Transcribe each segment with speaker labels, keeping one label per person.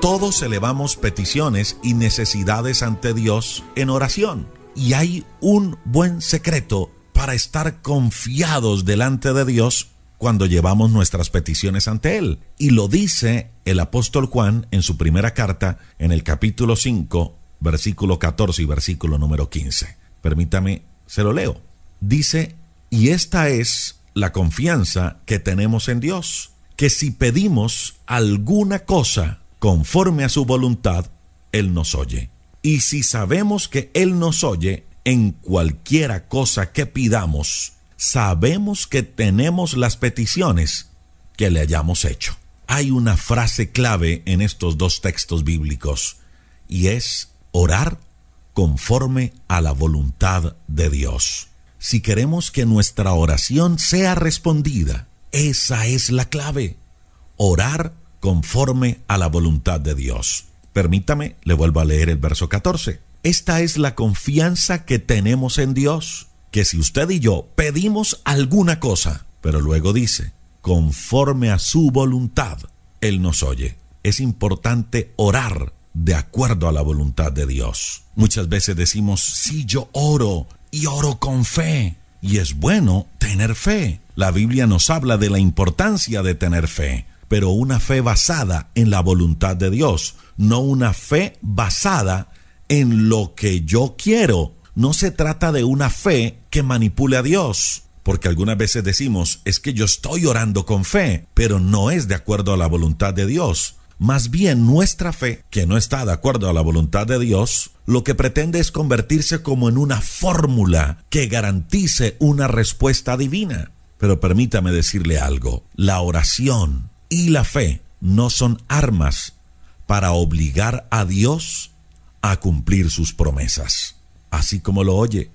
Speaker 1: Todos elevamos peticiones y necesidades ante Dios en oración. Y hay un buen secreto para estar confiados delante de Dios cuando llevamos nuestras peticiones ante Él. Y lo dice el apóstol Juan en su primera carta, en el capítulo 5, versículo 14 y versículo número 15. Permítame, se lo leo. Dice, y esta es la confianza que tenemos en Dios, que si pedimos alguna cosa conforme a su voluntad, Él nos oye. Y si sabemos que Él nos oye en cualquiera cosa que pidamos, sabemos que tenemos las peticiones que le hayamos hecho. Hay una frase clave en estos dos textos bíblicos y es orar conforme a la voluntad de Dios. Si queremos que nuestra oración sea respondida, esa es la clave. Orar conforme a la voluntad de Dios. Permítame, le vuelvo a leer el verso 14. Esta es la confianza que tenemos en Dios, que si usted y yo pedimos alguna cosa, pero luego dice, conforme a su voluntad, Él nos oye. Es importante orar de acuerdo a la voluntad de Dios. Muchas veces decimos, si yo oro y oro con fe. Y es bueno tener fe. La Biblia nos habla de la importancia de tener fe pero una fe basada en la voluntad de Dios, no una fe basada en lo que yo quiero. No se trata de una fe que manipule a Dios, porque algunas veces decimos, es que yo estoy orando con fe, pero no es de acuerdo a la voluntad de Dios. Más bien nuestra fe, que no está de acuerdo a la voluntad de Dios, lo que pretende es convertirse como en una fórmula que garantice una respuesta divina. Pero permítame decirle algo, la oración y la fe no son armas para obligar a Dios a cumplir sus promesas. Así como lo oye,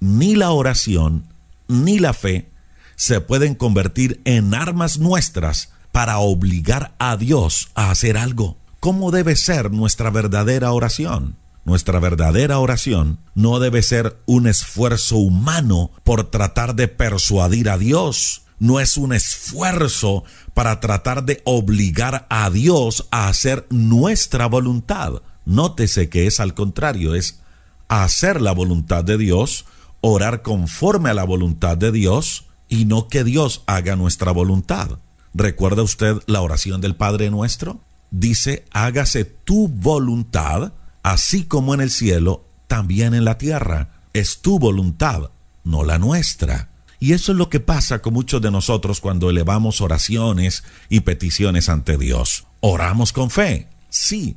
Speaker 1: ni la oración ni la fe se pueden convertir en armas nuestras para obligar a Dios a hacer algo. ¿Cómo debe ser nuestra verdadera oración? Nuestra verdadera oración no debe ser un esfuerzo humano por tratar de persuadir a Dios, no es un esfuerzo para tratar de obligar a Dios a hacer nuestra voluntad. Nótese que es al contrario, es hacer la voluntad de Dios, orar conforme a la voluntad de Dios y no que Dios haga nuestra voluntad. ¿Recuerda usted la oración del Padre nuestro? Dice, hágase tu voluntad, así como en el cielo, también en la tierra. Es tu voluntad, no la nuestra. Y eso es lo que pasa con muchos de nosotros cuando elevamos oraciones y peticiones ante Dios. Oramos con fe, sí,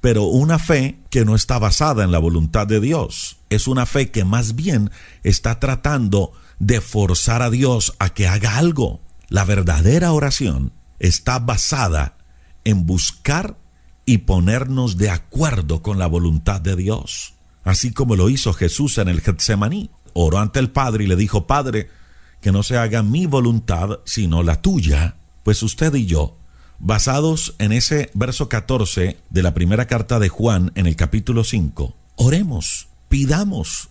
Speaker 1: pero una fe que no está basada en la voluntad de Dios. Es una fe que más bien está tratando de forzar a Dios a que haga algo. La verdadera oración está basada en buscar y ponernos de acuerdo con la voluntad de Dios. Así como lo hizo Jesús en el Getsemaní. Oró ante el Padre y le dijo, Padre, que no se haga mi voluntad, sino la tuya, pues usted y yo, basados en ese verso 14 de la primera carta de Juan en el capítulo 5, oremos, pidamos,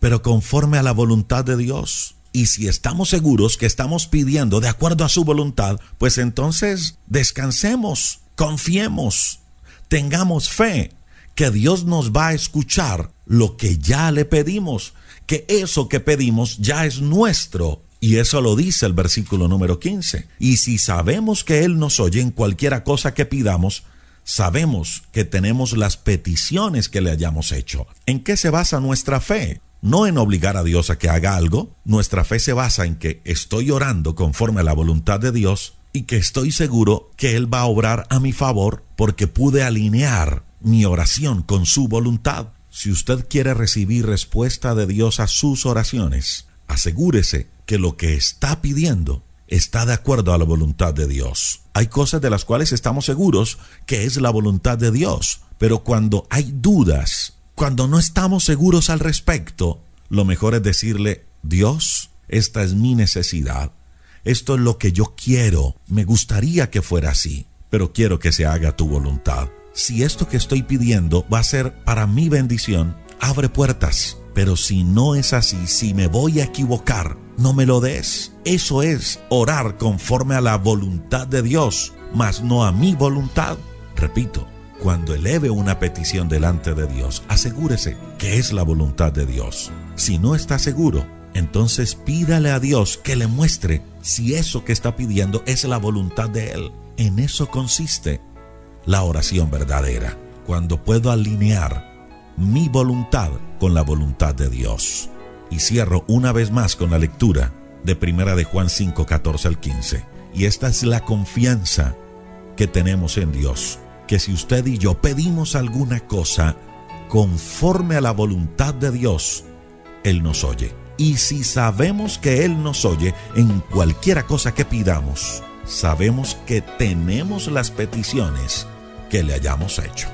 Speaker 1: pero conforme a la voluntad de Dios. Y si estamos seguros que estamos pidiendo de acuerdo a su voluntad, pues entonces descansemos, confiemos, tengamos fe que Dios nos va a escuchar lo que ya le pedimos, que eso que pedimos ya es nuestro. Y eso lo dice el versículo número 15. Y si sabemos que Él nos oye en cualquiera cosa que pidamos, sabemos que tenemos las peticiones que le hayamos hecho. ¿En qué se basa nuestra fe? No en obligar a Dios a que haga algo. Nuestra fe se basa en que estoy orando conforme a la voluntad de Dios y que estoy seguro que Él va a obrar a mi favor porque pude alinear mi oración con su voluntad. Si usted quiere recibir respuesta de Dios a sus oraciones, asegúrese que lo que está pidiendo está de acuerdo a la voluntad de Dios. Hay cosas de las cuales estamos seguros que es la voluntad de Dios, pero cuando hay dudas, cuando no estamos seguros al respecto, lo mejor es decirle, Dios, esta es mi necesidad, esto es lo que yo quiero, me gustaría que fuera así, pero quiero que se haga tu voluntad si esto que estoy pidiendo va a ser para mi bendición, abre puertas. Pero si no es así, si me voy a equivocar, no me lo des. Eso es orar conforme a la voluntad de Dios, mas no a mi voluntad. Repito, cuando eleve una petición delante de Dios, asegúrese que es la voluntad de Dios. Si no está seguro, entonces pídale a Dios que le muestre si eso que está pidiendo es la voluntad de Él. En eso consiste la oración verdadera, cuando puedo alinear mi voluntad con la voluntad de Dios. Y cierro una vez más con la lectura de Primera de Juan 5, 14 al 15. Y esta es la confianza que tenemos en Dios, que si usted y yo pedimos alguna cosa conforme a la voluntad de Dios, Él nos oye. Y si sabemos que Él nos oye en cualquiera cosa que pidamos, sabemos que tenemos las peticiones que le hayamos hecho.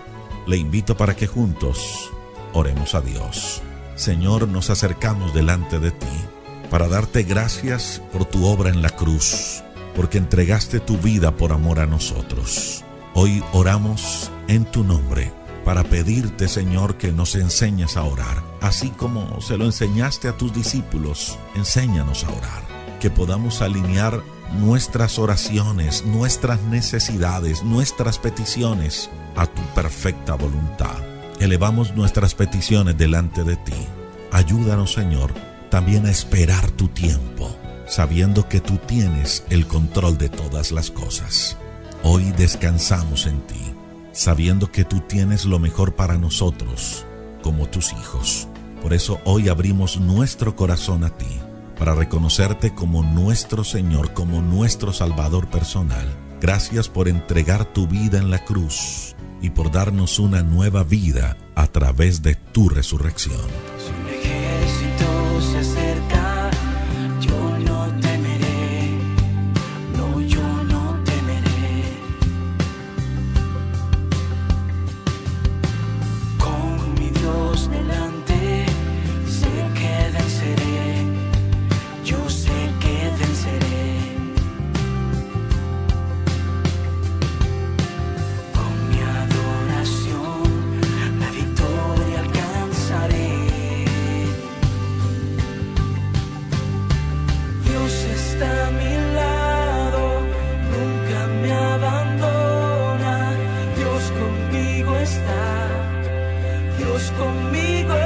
Speaker 1: Le invito para que juntos oremos a Dios. Señor, nos acercamos delante de ti para darte gracias por tu obra en la cruz, porque entregaste tu vida por amor a nosotros. Hoy oramos en tu nombre para pedirte, Señor, que nos enseñes a orar, así como se lo enseñaste a tus discípulos. Enséñanos a orar, que podamos alinear nuestras oraciones, nuestras necesidades, nuestras peticiones a tu perfecta voluntad. Elevamos nuestras peticiones delante de ti. Ayúdanos, Señor, también a esperar tu tiempo, sabiendo que tú tienes el control de todas las cosas. Hoy descansamos en ti sabiendo que tú tienes lo mejor para nosotros como tus hijos. Por eso hoy abrimos nuestro corazón a ti, para reconocerte como nuestro Señor, como nuestro Salvador personal. Gracias por entregar tu vida en la cruz y por darnos una nueva vida a través de tu resurrección. conmigo.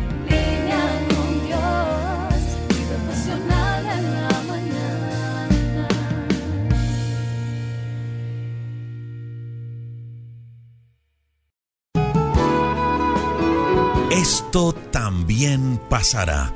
Speaker 1: Esto también pasará.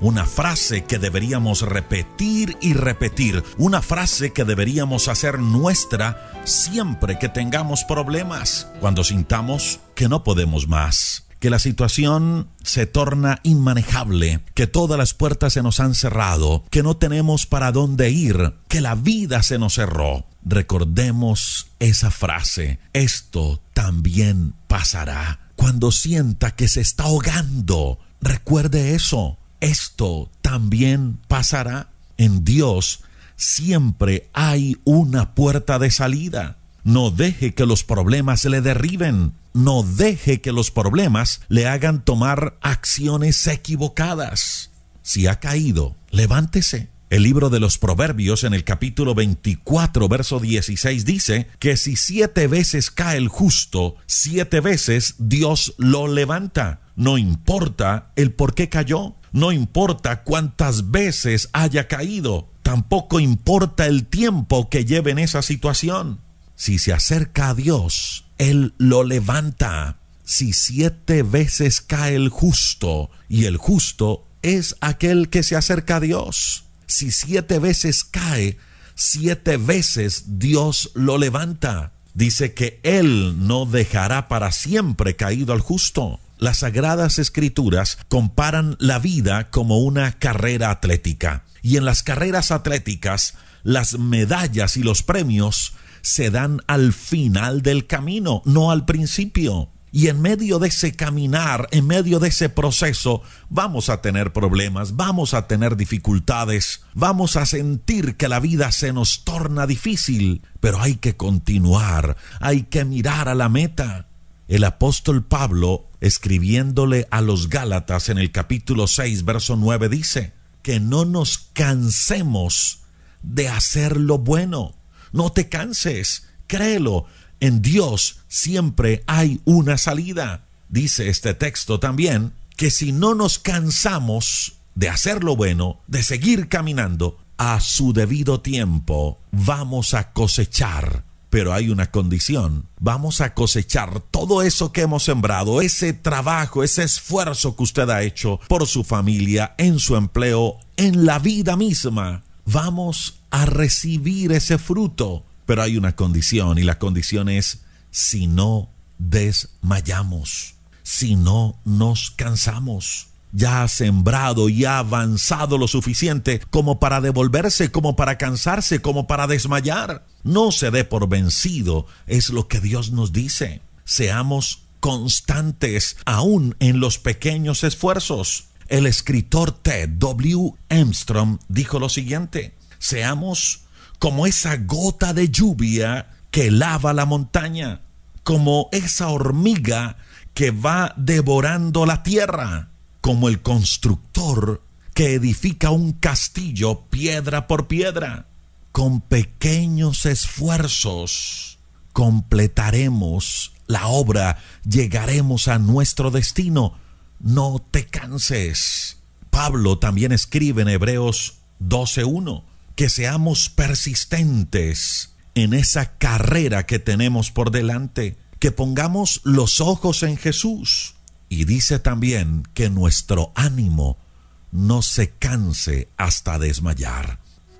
Speaker 1: Una frase que deberíamos repetir y repetir. Una frase que deberíamos hacer nuestra siempre que tengamos problemas. Cuando sintamos que no podemos más que la situación se torna inmanejable, que todas las puertas se nos han cerrado, que no tenemos para dónde ir, que la vida se nos cerró. Recordemos esa frase, esto también pasará. Cuando sienta que se está ahogando, recuerde eso, esto también pasará. En Dios siempre hay una puerta de salida. No deje que los problemas le derriben. No deje que los problemas le hagan tomar acciones equivocadas. Si ha caído, levántese. El libro de los Proverbios en el capítulo 24, verso 16 dice que si siete veces cae el justo, siete veces Dios lo levanta. No importa el por qué cayó, no importa cuántas veces haya caído, tampoco importa el tiempo que lleve en esa situación. Si se acerca a Dios, Él lo levanta. Si siete veces cae el justo, y el justo es aquel que se acerca a Dios. Si siete veces cae, siete veces Dios lo levanta. Dice que Él no dejará para siempre caído al justo. Las sagradas escrituras comparan la vida como una carrera atlética. Y en las carreras atléticas, las medallas y los premios se dan al final del camino, no al principio. Y en medio de ese caminar, en medio de ese proceso, vamos a tener problemas, vamos a tener dificultades, vamos a sentir que la vida se nos torna difícil, pero hay que continuar, hay que mirar a la meta. El apóstol Pablo, escribiéndole a los Gálatas en el capítulo 6, verso 9, dice, que no nos cansemos de hacer lo bueno no te canses, créelo, en Dios siempre hay una salida. Dice este texto también que si no nos cansamos de hacer lo bueno, de seguir caminando, a su debido tiempo vamos a cosechar. Pero hay una condición. Vamos a cosechar todo eso que hemos sembrado, ese trabajo, ese esfuerzo que usted ha hecho por su familia, en su empleo, en la vida misma. Vamos a recibir ese fruto. Pero hay una condición y la condición es si no desmayamos, si no nos cansamos. Ya ha sembrado y ha avanzado lo suficiente como para devolverse, como para cansarse, como para desmayar. No se dé por vencido, es lo que Dios nos dice. Seamos constantes aún en los pequeños esfuerzos. El escritor Ted W. Armstrong dijo lo siguiente, seamos como esa gota de lluvia que lava la montaña, como esa hormiga que va devorando la tierra, como el constructor que edifica un castillo piedra por piedra. Con pequeños esfuerzos completaremos la obra, llegaremos a nuestro destino. No te canses. Pablo también escribe en Hebreos 12.1 que seamos persistentes en esa carrera que tenemos por delante, que pongamos los ojos en Jesús. Y dice también que nuestro ánimo no se canse hasta desmayar.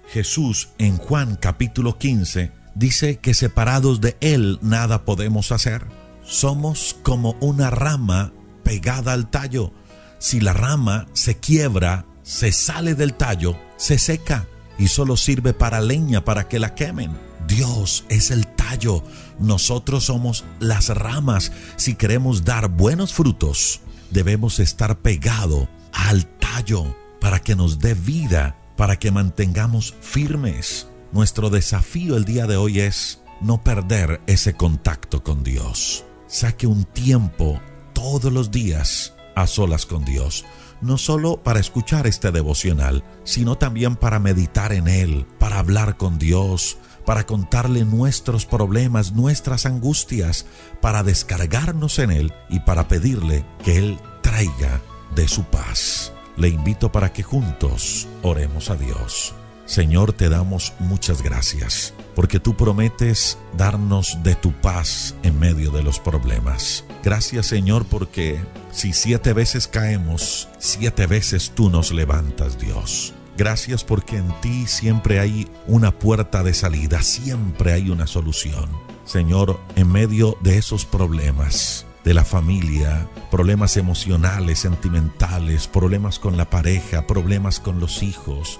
Speaker 1: Jesús en Juan capítulo 15 dice que separados de Él nada podemos hacer. Somos como una rama pegada al tallo. Si la rama se quiebra, se sale del tallo, se seca y solo sirve para leña para que la quemen. Dios es el tallo, nosotros somos las ramas. Si queremos dar buenos frutos, debemos estar pegado al tallo para que nos dé vida, para que mantengamos firmes. Nuestro desafío el día de hoy es no perder ese contacto con Dios. Saque un tiempo todos los días a solas con Dios no solo para escuchar este devocional, sino también para meditar en él, para hablar con Dios, para contarle nuestros problemas, nuestras angustias, para descargarnos en él y para pedirle que él traiga de su paz. Le invito para que juntos oremos a Dios. Señor, te damos muchas gracias, porque tú prometes darnos de tu paz en medio de los problemas. Gracias Señor, porque si siete veces caemos, siete veces tú nos levantas, Dios. Gracias porque en ti siempre hay una puerta de salida, siempre hay una solución. Señor, en medio de esos problemas, de la familia, problemas emocionales, sentimentales, problemas con la pareja, problemas con los hijos,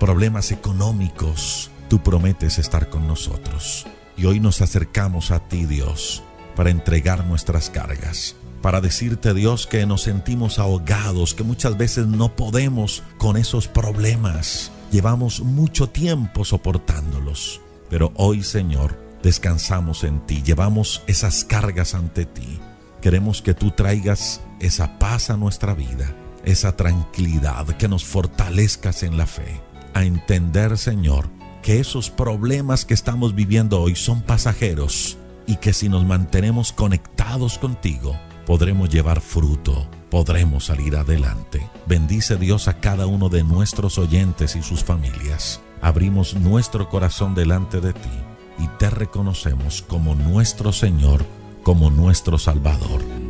Speaker 1: problemas económicos, tú prometes estar con nosotros. Y hoy nos acercamos a ti, Dios, para entregar nuestras cargas, para decirte, Dios, que nos sentimos ahogados, que muchas veces no podemos con esos problemas. Llevamos mucho tiempo soportándolos. Pero hoy, Señor, descansamos en ti, llevamos esas cargas ante ti. Queremos que tú traigas esa paz a nuestra vida, esa tranquilidad, que nos fortalezcas en la fe a entender, Señor, que esos problemas que estamos viviendo hoy son pasajeros y que si nos mantenemos conectados contigo, podremos llevar fruto, podremos salir adelante. Bendice Dios a cada uno de nuestros oyentes y sus familias. Abrimos nuestro corazón delante de ti y te reconocemos como nuestro Señor, como nuestro Salvador.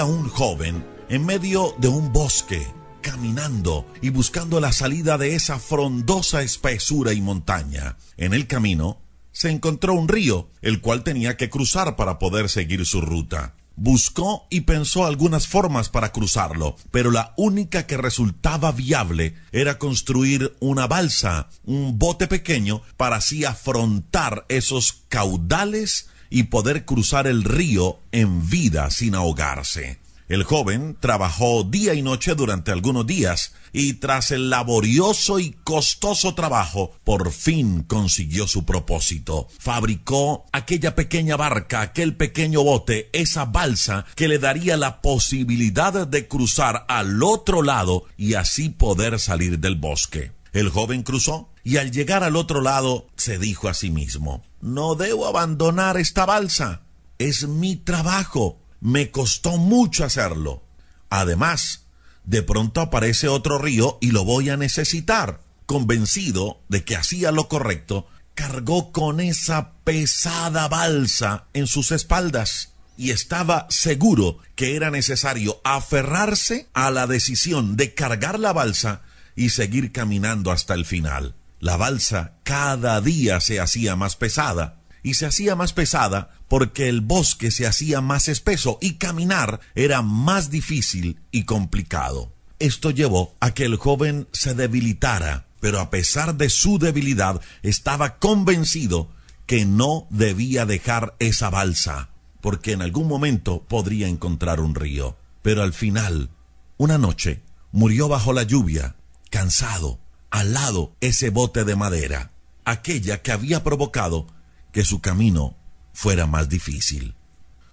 Speaker 1: Un joven en medio de un bosque, caminando y buscando la salida de esa frondosa espesura y montaña. En el camino se encontró un río, el cual tenía que cruzar para poder seguir su ruta. Buscó y pensó algunas formas para cruzarlo, pero la única que resultaba viable era construir una balsa, un bote pequeño, para así afrontar esos caudales y poder cruzar el río en vida sin ahogarse. El joven trabajó día y noche durante algunos días y tras el laborioso y costoso trabajo por fin consiguió su propósito. Fabricó aquella pequeña barca, aquel pequeño bote, esa balsa que le daría la posibilidad de cruzar al otro lado y así poder salir del bosque. El joven cruzó y al llegar al otro lado se dijo a sí mismo, no debo abandonar esta balsa. Es mi trabajo. Me costó mucho hacerlo. Además, de pronto aparece otro río y lo voy a necesitar. Convencido de que hacía lo correcto, cargó con esa pesada balsa en sus espaldas y estaba seguro que era necesario aferrarse a la decisión de cargar la balsa y seguir caminando hasta el final. La balsa cada día se hacía más pesada, y se hacía más pesada porque el bosque se hacía más espeso y caminar era más difícil y complicado. Esto llevó a que el joven se debilitara, pero a pesar de su debilidad estaba convencido que no debía dejar esa balsa, porque en algún momento podría encontrar un río. Pero al final, una noche, murió bajo la lluvia, cansado, al lado ese bote de madera, aquella que había provocado que su camino fuera más difícil.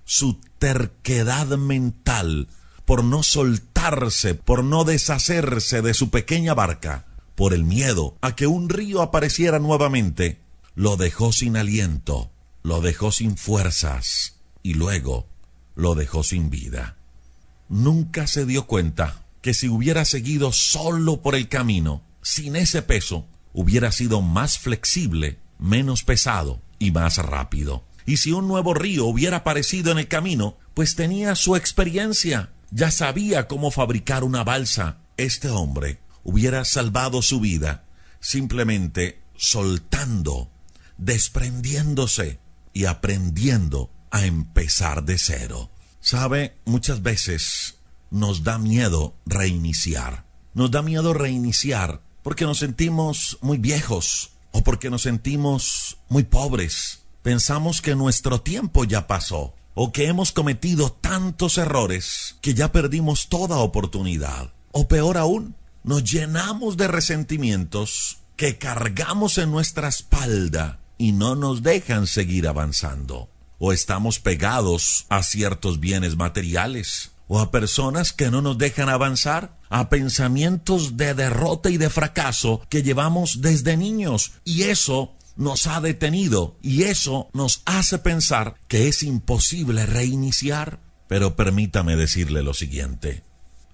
Speaker 1: Su terquedad mental por no soltarse, por no deshacerse de su pequeña barca, por el miedo a que un río apareciera nuevamente, lo dejó sin aliento, lo dejó sin fuerzas y luego lo dejó sin vida. Nunca se dio cuenta que si hubiera seguido solo por el camino, sin ese peso, hubiera sido más flexible, menos pesado y más rápido. Y si un nuevo río hubiera aparecido en el camino, pues tenía su experiencia, ya sabía cómo fabricar una balsa. Este hombre hubiera salvado su vida simplemente soltando, desprendiéndose y aprendiendo a empezar de cero. Sabe, muchas veces nos da miedo reiniciar. Nos da miedo reiniciar porque nos sentimos muy viejos, o porque nos sentimos muy pobres. Pensamos que nuestro tiempo ya pasó o que hemos cometido tantos errores que ya perdimos toda oportunidad. O peor aún, nos llenamos de resentimientos que cargamos en nuestra espalda y no nos dejan seguir avanzando. O estamos pegados a ciertos bienes materiales o a personas que no nos dejan avanzar, a pensamientos de derrota y de fracaso que llevamos desde niños. Y eso nos ha detenido y eso nos hace pensar que es imposible reiniciar. Pero permítame decirle lo siguiente,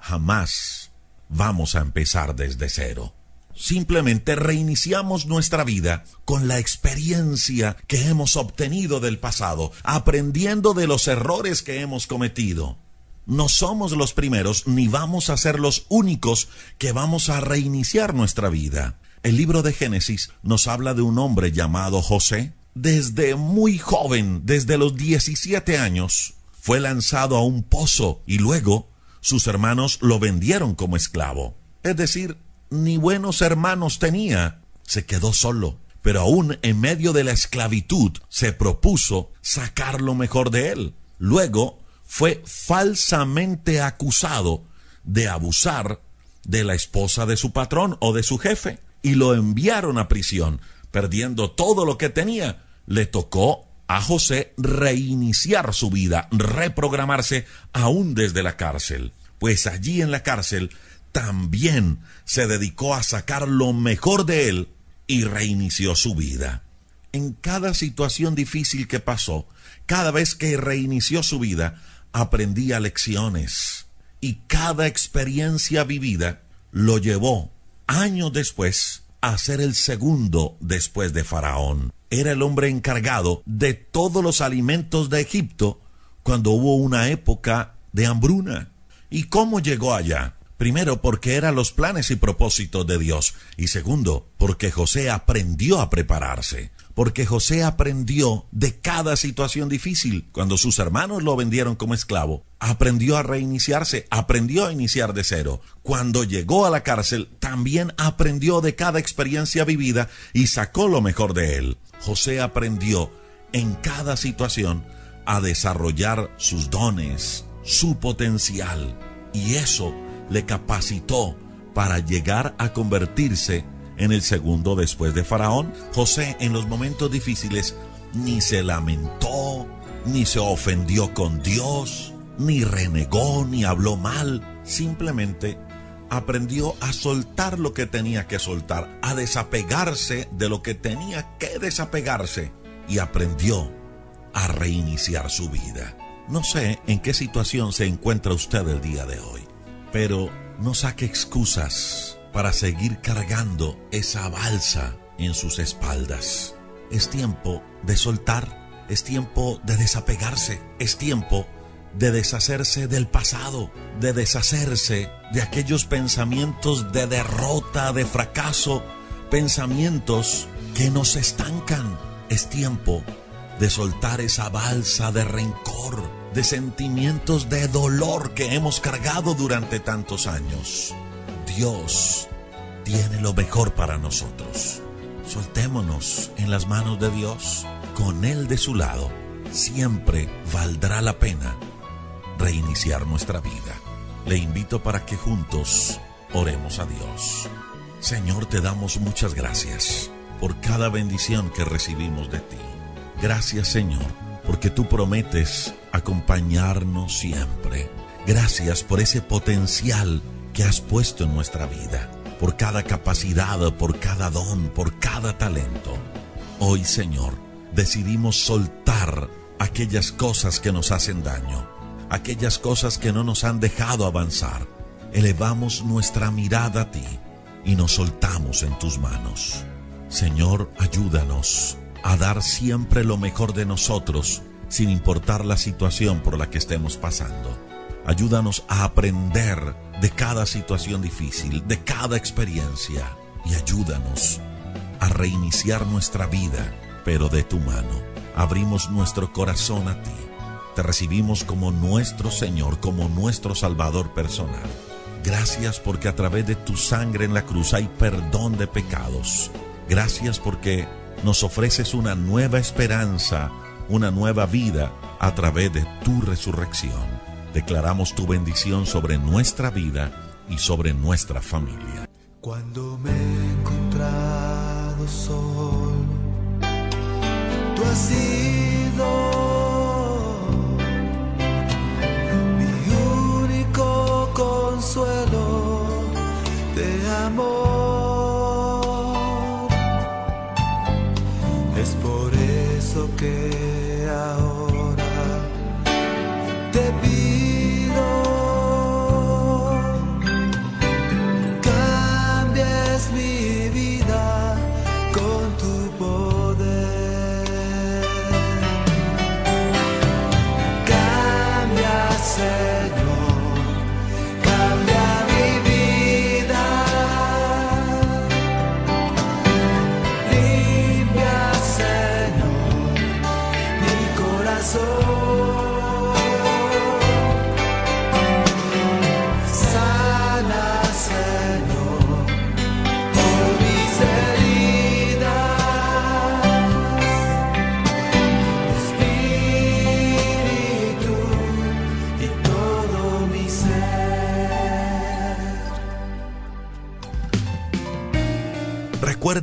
Speaker 1: jamás vamos a empezar desde cero. Simplemente reiniciamos nuestra vida con la experiencia que hemos obtenido del pasado, aprendiendo de los errores que hemos cometido no somos los primeros ni vamos a ser los únicos que vamos a reiniciar nuestra vida. El libro de Génesis nos habla de un hombre llamado José. Desde muy joven, desde los 17 años, fue lanzado a un pozo y luego sus hermanos lo vendieron como esclavo. Es decir, ni buenos hermanos tenía. Se quedó solo. Pero aún en medio de la esclavitud se propuso sacar lo mejor de él. Luego fue falsamente acusado de abusar de la esposa de su patrón o de su jefe y lo enviaron a prisión, perdiendo todo lo que tenía. Le tocó a José reiniciar su vida, reprogramarse aún desde la cárcel, pues allí en la cárcel también se dedicó a sacar lo mejor de él y reinició su vida. En cada situación difícil que pasó, cada vez que reinició su vida, aprendía lecciones y cada experiencia vivida lo llevó años después a ser el segundo después de Faraón. Era el hombre encargado de todos los alimentos de Egipto cuando hubo una época de hambruna. ¿Y cómo llegó allá? Primero, porque eran los planes y propósitos de Dios. Y segundo, porque José aprendió a prepararse porque José aprendió de cada situación difícil. Cuando sus hermanos lo vendieron como esclavo, aprendió a reiniciarse, aprendió a iniciar de cero. Cuando llegó a la cárcel, también aprendió de cada experiencia vivida y sacó lo mejor de él. José aprendió en cada situación a desarrollar sus dones, su potencial, y eso le capacitó para llegar a convertirse en el segundo después de Faraón. José en los momentos difíciles ni se lamentó, ni se ofendió con Dios, ni renegó, ni habló mal. Simplemente aprendió a soltar lo que tenía que soltar, a desapegarse de lo que tenía que desapegarse y aprendió a reiniciar su vida. No sé en qué situación se encuentra usted el día de hoy, pero no saque excusas para seguir cargando esa balsa en sus espaldas. Es tiempo de soltar, es tiempo de desapegarse, es tiempo de deshacerse del pasado, de deshacerse de aquellos pensamientos de derrota, de fracaso, pensamientos que nos estancan. Es tiempo de soltar esa balsa de rencor, de sentimientos de dolor que hemos cargado durante tantos años. Dios tiene lo mejor para nosotros. Soltémonos en las manos de Dios, con Él de su lado. Siempre valdrá la pena reiniciar nuestra vida. Le invito para que juntos oremos a Dios. Señor, te damos muchas gracias por cada bendición que recibimos de ti. Gracias Señor, porque tú prometes acompañarnos siempre. Gracias por ese potencial que has puesto en nuestra vida, por cada capacidad, por cada don, por cada talento. Hoy Señor, decidimos soltar aquellas cosas que nos hacen daño, aquellas cosas que no nos han dejado avanzar. Elevamos nuestra mirada a ti y nos soltamos en tus manos. Señor, ayúdanos a dar siempre lo mejor de nosotros, sin importar la situación por la que estemos pasando. Ayúdanos a aprender de cada situación difícil, de cada experiencia, y ayúdanos a reiniciar nuestra vida, pero de tu mano. Abrimos nuestro corazón a ti. Te recibimos como nuestro Señor, como nuestro Salvador personal. Gracias porque a través de tu sangre en la cruz hay perdón de pecados. Gracias porque nos ofreces una nueva esperanza, una nueva vida a través de tu resurrección. Declaramos tu bendición sobre nuestra vida y sobre nuestra familia.
Speaker 2: Cuando me he encontrado solo, tú has sido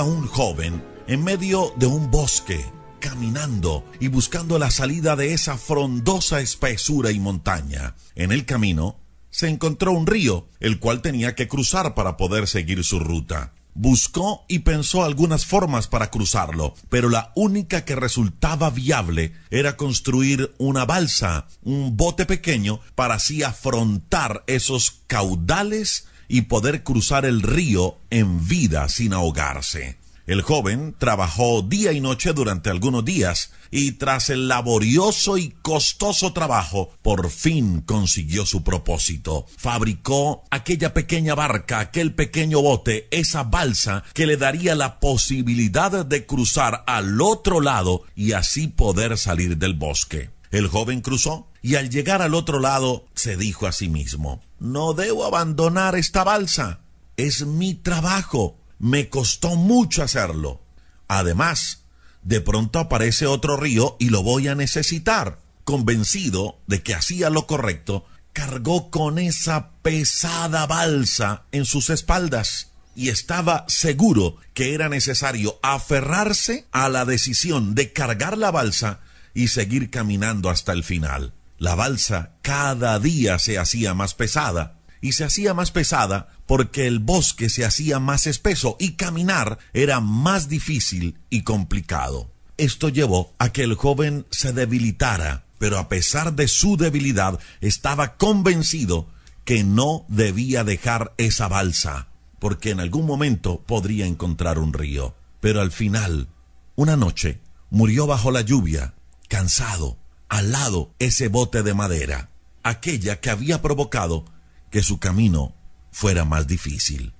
Speaker 1: Un joven en medio de un bosque, caminando y buscando la salida de esa frondosa espesura y montaña. En el camino se encontró un río, el cual tenía que cruzar para poder seguir su ruta. Buscó y pensó algunas formas para cruzarlo, pero la única que resultaba viable era construir una balsa, un bote pequeño, para así afrontar esos caudales y poder cruzar el río en vida sin ahogarse. El joven trabajó día y noche durante algunos días y tras el laborioso y costoso trabajo por fin consiguió su propósito. Fabricó aquella pequeña barca, aquel pequeño bote, esa balsa que le daría la posibilidad de cruzar al otro lado y así poder salir del bosque. El joven cruzó y al llegar al otro lado se dijo a sí mismo, no debo abandonar esta balsa. Es mi trabajo. Me costó mucho hacerlo. Además, de pronto aparece otro río y lo voy a necesitar. Convencido de que hacía lo correcto, cargó con esa pesada balsa en sus espaldas y estaba seguro que era necesario aferrarse a la decisión de cargar la balsa y seguir caminando hasta el final. La balsa cada día se hacía más pesada y se hacía más pesada porque el bosque se hacía más espeso y caminar era más difícil y complicado. Esto llevó a que el joven se debilitara, pero a pesar de su debilidad estaba convencido que no debía dejar esa balsa, porque en algún momento podría encontrar un río. Pero al final, una noche, murió bajo la lluvia, cansado, al lado ese bote de madera, aquella que había provocado que su camino fuera más difícil.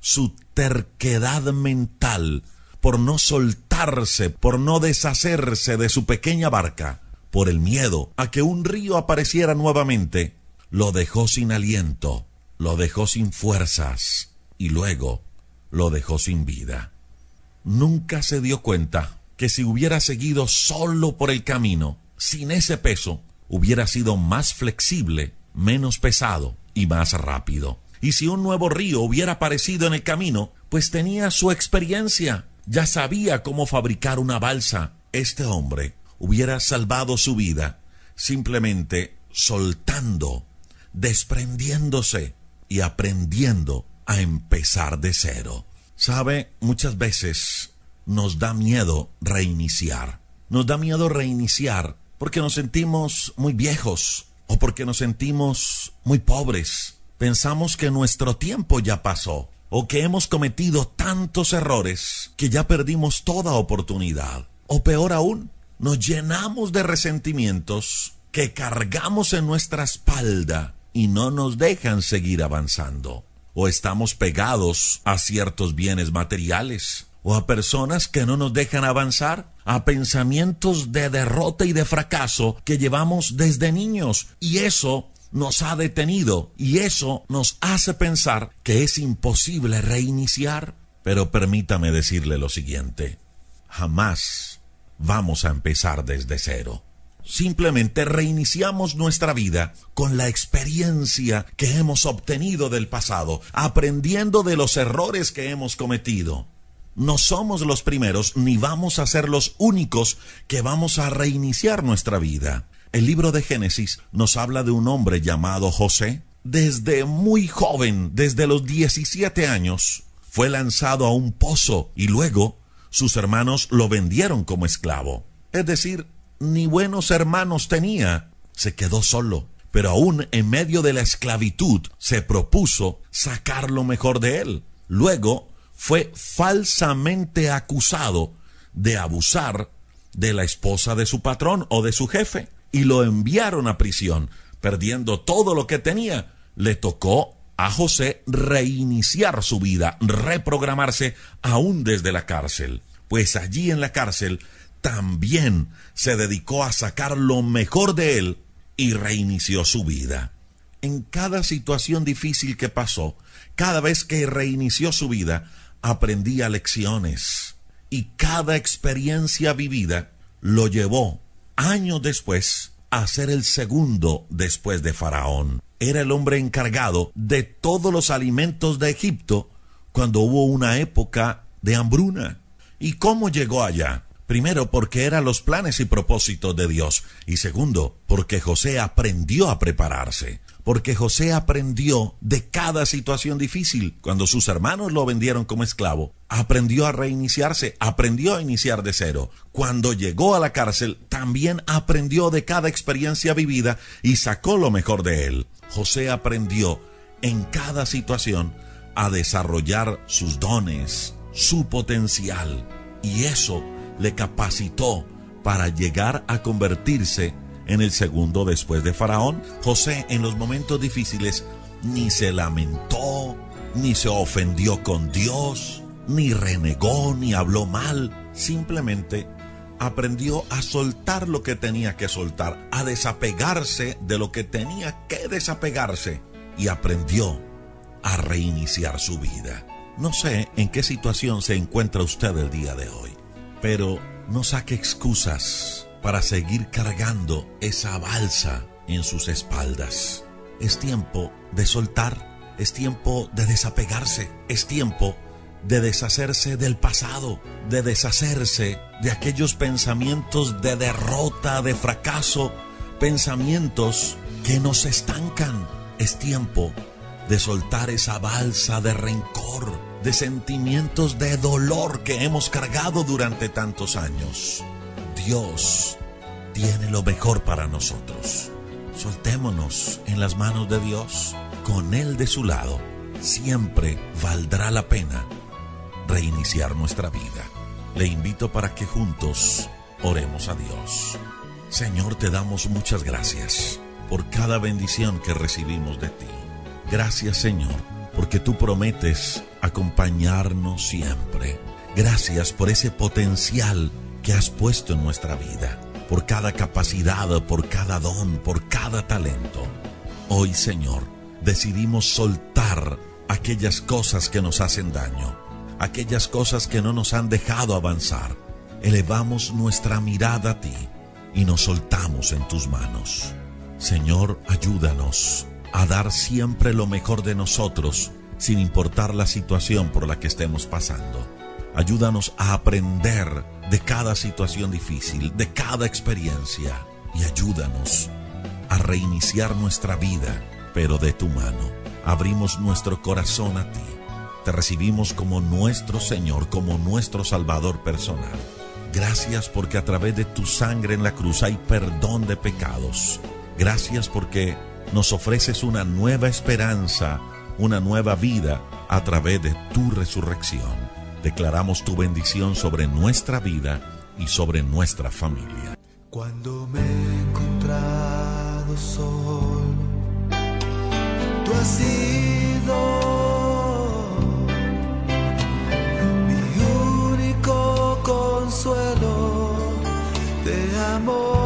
Speaker 1: Su terquedad mental por no soltarse, por no deshacerse de su pequeña barca, por el miedo a que un río apareciera nuevamente, lo dejó sin aliento, lo dejó sin fuerzas y luego lo dejó sin vida. Nunca se dio cuenta que si hubiera seguido solo por el camino, sin ese peso, hubiera sido más flexible, menos pesado y más rápido. Y si un nuevo río hubiera aparecido en el camino, pues tenía su experiencia, ya sabía cómo fabricar una balsa. Este hombre hubiera salvado su vida simplemente soltando, desprendiéndose y aprendiendo a empezar de cero. Sabe, muchas veces nos da miedo reiniciar. Nos da miedo reiniciar porque nos sentimos muy viejos o porque nos sentimos muy pobres. Pensamos que nuestro tiempo ya pasó o que hemos cometido tantos errores que ya perdimos toda oportunidad. O peor aún, nos llenamos de resentimientos que cargamos en nuestra espalda y no nos dejan seguir avanzando. O estamos pegados a ciertos bienes materiales o a personas que no nos dejan avanzar, a pensamientos de derrota y de fracaso que llevamos desde niños. Y eso nos ha detenido y eso nos hace pensar que es imposible reiniciar. Pero permítame decirle lo siguiente, jamás vamos a empezar desde cero. Simplemente reiniciamos nuestra vida con la experiencia que hemos obtenido del pasado, aprendiendo de los errores que hemos cometido. No somos los primeros ni vamos a ser los únicos que vamos a reiniciar nuestra vida. El libro de Génesis nos habla de un hombre llamado José. Desde muy joven, desde los 17 años, fue lanzado a un pozo y luego sus hermanos lo vendieron como esclavo. Es decir, ni buenos hermanos tenía. Se quedó solo. Pero aún en medio de la esclavitud se propuso sacar lo mejor de él. Luego fue falsamente acusado de abusar de la esposa de su patrón o de su jefe y lo enviaron a prisión, perdiendo todo lo que tenía. Le tocó a José reiniciar su vida, reprogramarse aún desde la cárcel. Pues allí en la cárcel también se dedicó a sacar lo mejor de él y reinició su vida. En cada situación difícil que pasó, cada vez que reinició su vida, aprendía lecciones y cada experiencia vivida lo llevó años después a ser el segundo después de Faraón. Era el hombre encargado de todos los alimentos de Egipto cuando hubo una época de hambruna. ¿Y cómo llegó allá? Primero, porque eran los planes y propósitos de Dios. Y segundo, porque José aprendió a prepararse. Porque José aprendió de cada situación difícil. Cuando sus hermanos lo vendieron como esclavo, aprendió a reiniciarse, aprendió a iniciar de cero. Cuando llegó a la cárcel, también aprendió de cada experiencia vivida y sacó lo mejor de él. José aprendió en cada situación a desarrollar sus dones, su potencial. Y eso le capacitó para llegar a convertirse en el segundo después de Faraón. José en los momentos difíciles ni se lamentó, ni se ofendió con Dios, ni renegó, ni habló mal. Simplemente aprendió a soltar lo que tenía que soltar, a desapegarse de lo que tenía que desapegarse y aprendió a reiniciar su vida. No sé en qué situación se encuentra usted el día de hoy, pero no saque excusas para seguir cargando esa balsa en sus espaldas. Es tiempo de soltar, es tiempo de desapegarse, es tiempo de deshacerse del pasado, de deshacerse de aquellos pensamientos de derrota, de fracaso, pensamientos que nos estancan. Es tiempo de soltar esa balsa de rencor, de sentimientos de dolor que hemos cargado durante tantos años. Dios tiene lo mejor para nosotros. Soltémonos en las manos de Dios, con Él de su lado. Siempre valdrá la pena reiniciar nuestra vida. Le invito para que juntos oremos a Dios. Señor, te damos muchas gracias por cada bendición que recibimos de ti. Gracias, Señor, porque tú prometes acompañarnos siempre. Gracias por ese potencial que has puesto en nuestra vida, por cada capacidad, por cada don, por cada talento. Hoy, Señor, decidimos soltar aquellas cosas que nos hacen daño, aquellas cosas que no nos han dejado avanzar. Elevamos nuestra mirada a ti y nos soltamos en tus manos. Señor, ayúdanos a dar siempre lo mejor de nosotros, sin importar la situación por la que estemos pasando. Ayúdanos a aprender de cada situación difícil, de cada experiencia, y ayúdanos a reiniciar nuestra vida, pero de tu mano. Abrimos nuestro corazón a ti. Te recibimos como nuestro Señor, como nuestro Salvador personal. Gracias porque a través de tu sangre en la cruz hay perdón de pecados. Gracias porque nos ofreces una nueva esperanza, una nueva vida a través de tu resurrección. Declaramos tu bendición sobre nuestra vida y sobre nuestra familia.
Speaker 2: Cuando me he encontrado solo, tú has sido mi único consuelo de amor.